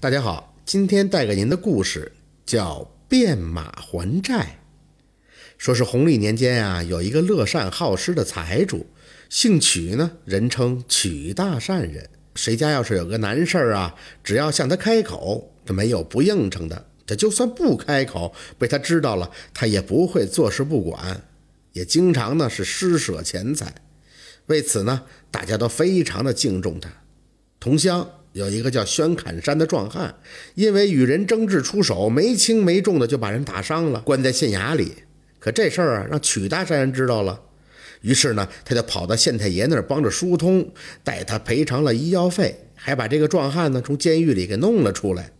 大家好，今天带给您的故事叫《变马还债》。说是弘历年间啊，有一个乐善好施的财主，姓曲呢，人称曲大善人。谁家要是有个难事儿啊，只要向他开口，这没有不应承的。这就算不开口，被他知道了，他也不会坐视不管，也经常呢是施舍钱财。为此呢，大家都非常的敬重他。同乡。有一个叫宣侃山的壮汉，因为与人争执出手，没轻没重的就把人打伤了，关在县衙里。可这事儿啊，让曲大山人知道了，于是呢，他就跑到县太爷那儿帮着疏通，代他赔偿了医药费，还把这个壮汉呢从监狱里给弄了出来。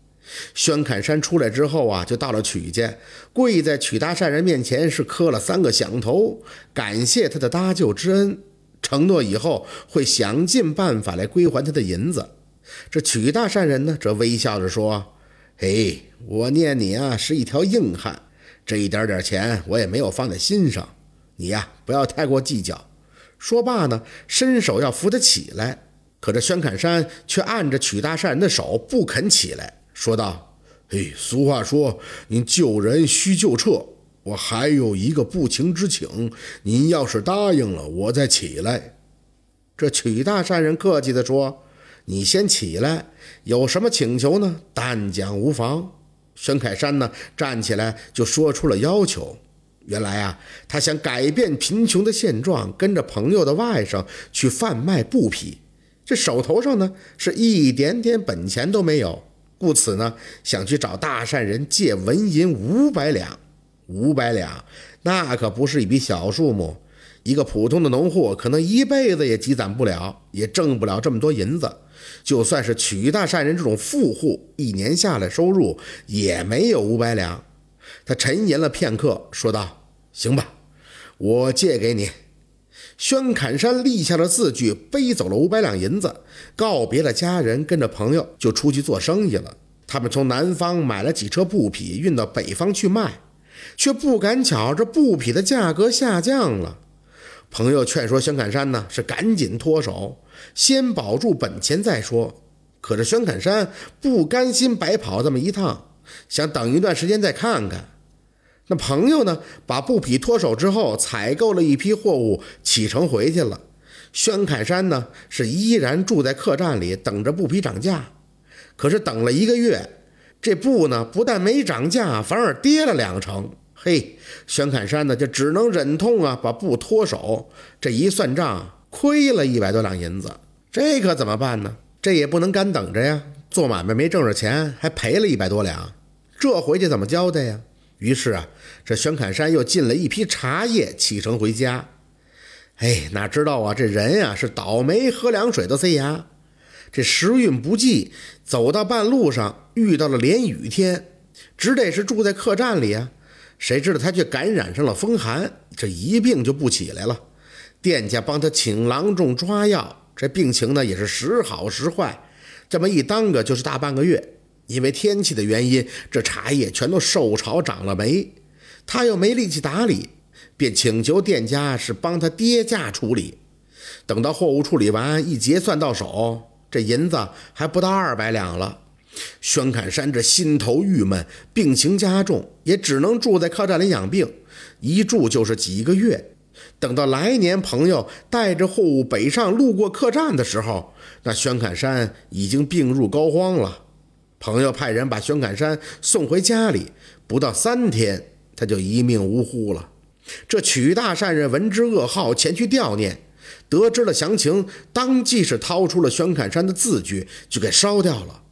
宣侃山出来之后啊，就到了曲家，跪在曲大善人面前是磕了三个响头，感谢他的搭救之恩，承诺以后会想尽办法来归还他的银子。这曲大善人呢，则微笑着说：“嘿，我念你啊是一条硬汉，这一点点钱我也没有放在心上，你呀不要太过计较。”说罢呢，伸手要扶他起来，可这宣侃山却按着曲大善人的手不肯起来，说道：“嘿，俗话说，您救人需救彻，我还有一个不情之请，您要是答应了，我再起来。”这曲大善人客气地说。你先起来，有什么请求呢？但讲无妨。孙凯山呢，站起来就说出了要求。原来啊，他想改变贫穷的现状，跟着朋友的外甥去贩卖布匹。这手头上呢，是一点点本钱都没有，故此呢，想去找大善人借纹银五百两。五百两，那可不是一笔小数目。一个普通的农户，可能一辈子也积攒不了，也挣不了这么多银子。就算是曲大善人这种富户，一年下来收入也没有五百两。他沉吟了片刻，说道：“行吧，我借给你。”宣侃山立下了字据，背走了五百两银子，告别了家人，跟着朋友就出去做生意了。他们从南方买了几车布匹，运到北方去卖，却不赶巧，这布匹的价格下降了。朋友劝说宣侃山呢，是赶紧脱手，先保住本钱再说。可是宣侃山不甘心白跑这么一趟，想等一段时间再看看。那朋友呢，把布匹脱手之后，采购了一批货物，启程回去了。宣侃山呢，是依然住在客栈里，等着布匹涨价。可是等了一个月，这布呢，不但没涨价，反而跌了两成。嘿，宣侃山呢就只能忍痛啊，把布脱手。这一算账，亏了一百多两银子，这可怎么办呢？这也不能干等着呀。做买卖没挣着钱，还赔了一百多两，这回去怎么交代呀？于是啊，这宣侃山又进了一批茶叶，启程回家。哎，哪知道啊，这人呀是倒霉，喝凉水都塞牙。这时运不济，走到半路上遇到了连雨天，只得是住在客栈里啊。谁知道他却感染上了风寒，这一病就不起来了。店家帮他请郎中抓药，这病情呢也是时好时坏，这么一耽搁就是大半个月。因为天气的原因，这茶叶全都受潮长了霉，他又没力气打理，便请求店家是帮他跌价处理。等到货物处理完，一结算到手，这银子还不到二百两了。宣侃山这心头郁闷，病情加重，也只能住在客栈里养病，一住就是几个月。等到来年朋友带着货物北上，路过客栈的时候，那宣侃山已经病入膏肓了。朋友派人把宣侃山送回家里，不到三天，他就一命呜呼了。这曲大善人闻之噩耗，前去吊念，得知了详情，当即是掏出了宣侃山的字据，就给烧掉了。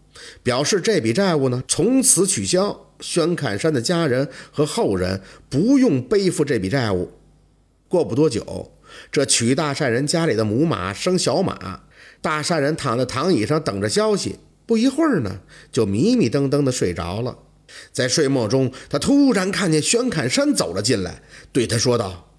表示这笔债务呢，从此取消，宣侃山的家人和后人不用背负这笔债务。过不多久，这曲大善人家里的母马生小马，大善人躺在躺椅上等着消息。不一会儿呢，就迷迷瞪瞪的睡着了。在睡梦中，他突然看见宣侃山走了进来，对他说道：“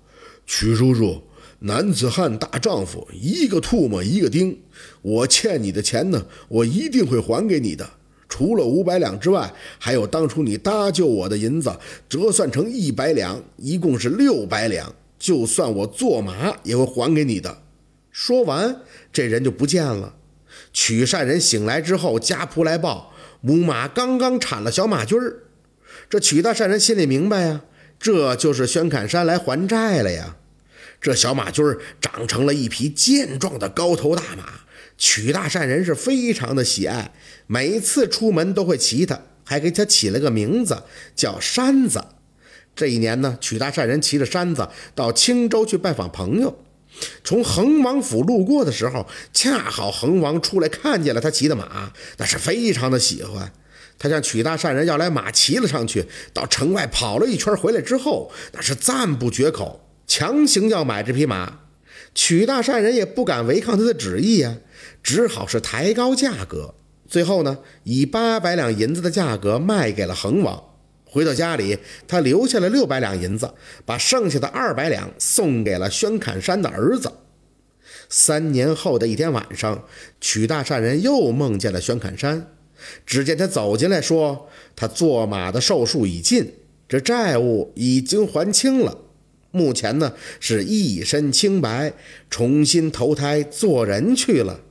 曲叔叔。”男子汉大丈夫，一个唾沫一个钉。我欠你的钱呢，我一定会还给你的。除了五百两之外，还有当初你搭救我的银子，折算成一百两，一共是六百两。就算我做马，也会还给你的。说完，这人就不见了。曲善人醒来之后，家仆来报，母马刚刚产了小马驹儿。这曲大善人心里明白呀，这就是宣侃山来还债了呀。这小马驹儿长成了一匹健壮的高头大马，曲大善人是非常的喜爱，每次出门都会骑它，还给它起了个名字叫山子。这一年呢，曲大善人骑着山子到青州去拜访朋友，从恒王府路过的时候，恰好恒王出来看见了他骑的马，那是非常的喜欢。他向曲大善人要来马，骑了上去，到城外跑了一圈回来之后，那是赞不绝口。强行要买这匹马，曲大善人也不敢违抗他的旨意呀，只好是抬高价格。最后呢，以八百两银子的价格卖给了恒王。回到家里，他留下了六百两银子，把剩下的二百两送给了宣侃山的儿子。三年后的一天晚上，曲大善人又梦见了宣侃山，只见他走进来说：“他做马的寿数已尽，这债务已经还清了。”目前呢是一身清白，重新投胎做人去了。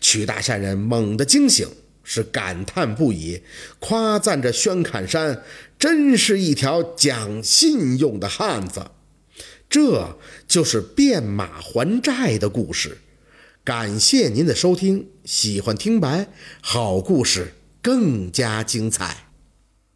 曲大善人猛地惊醒，是感叹不已，夸赞着宣侃山真是一条讲信用的汉子。这就是变马还债的故事。感谢您的收听，喜欢听白好故事更加精彩。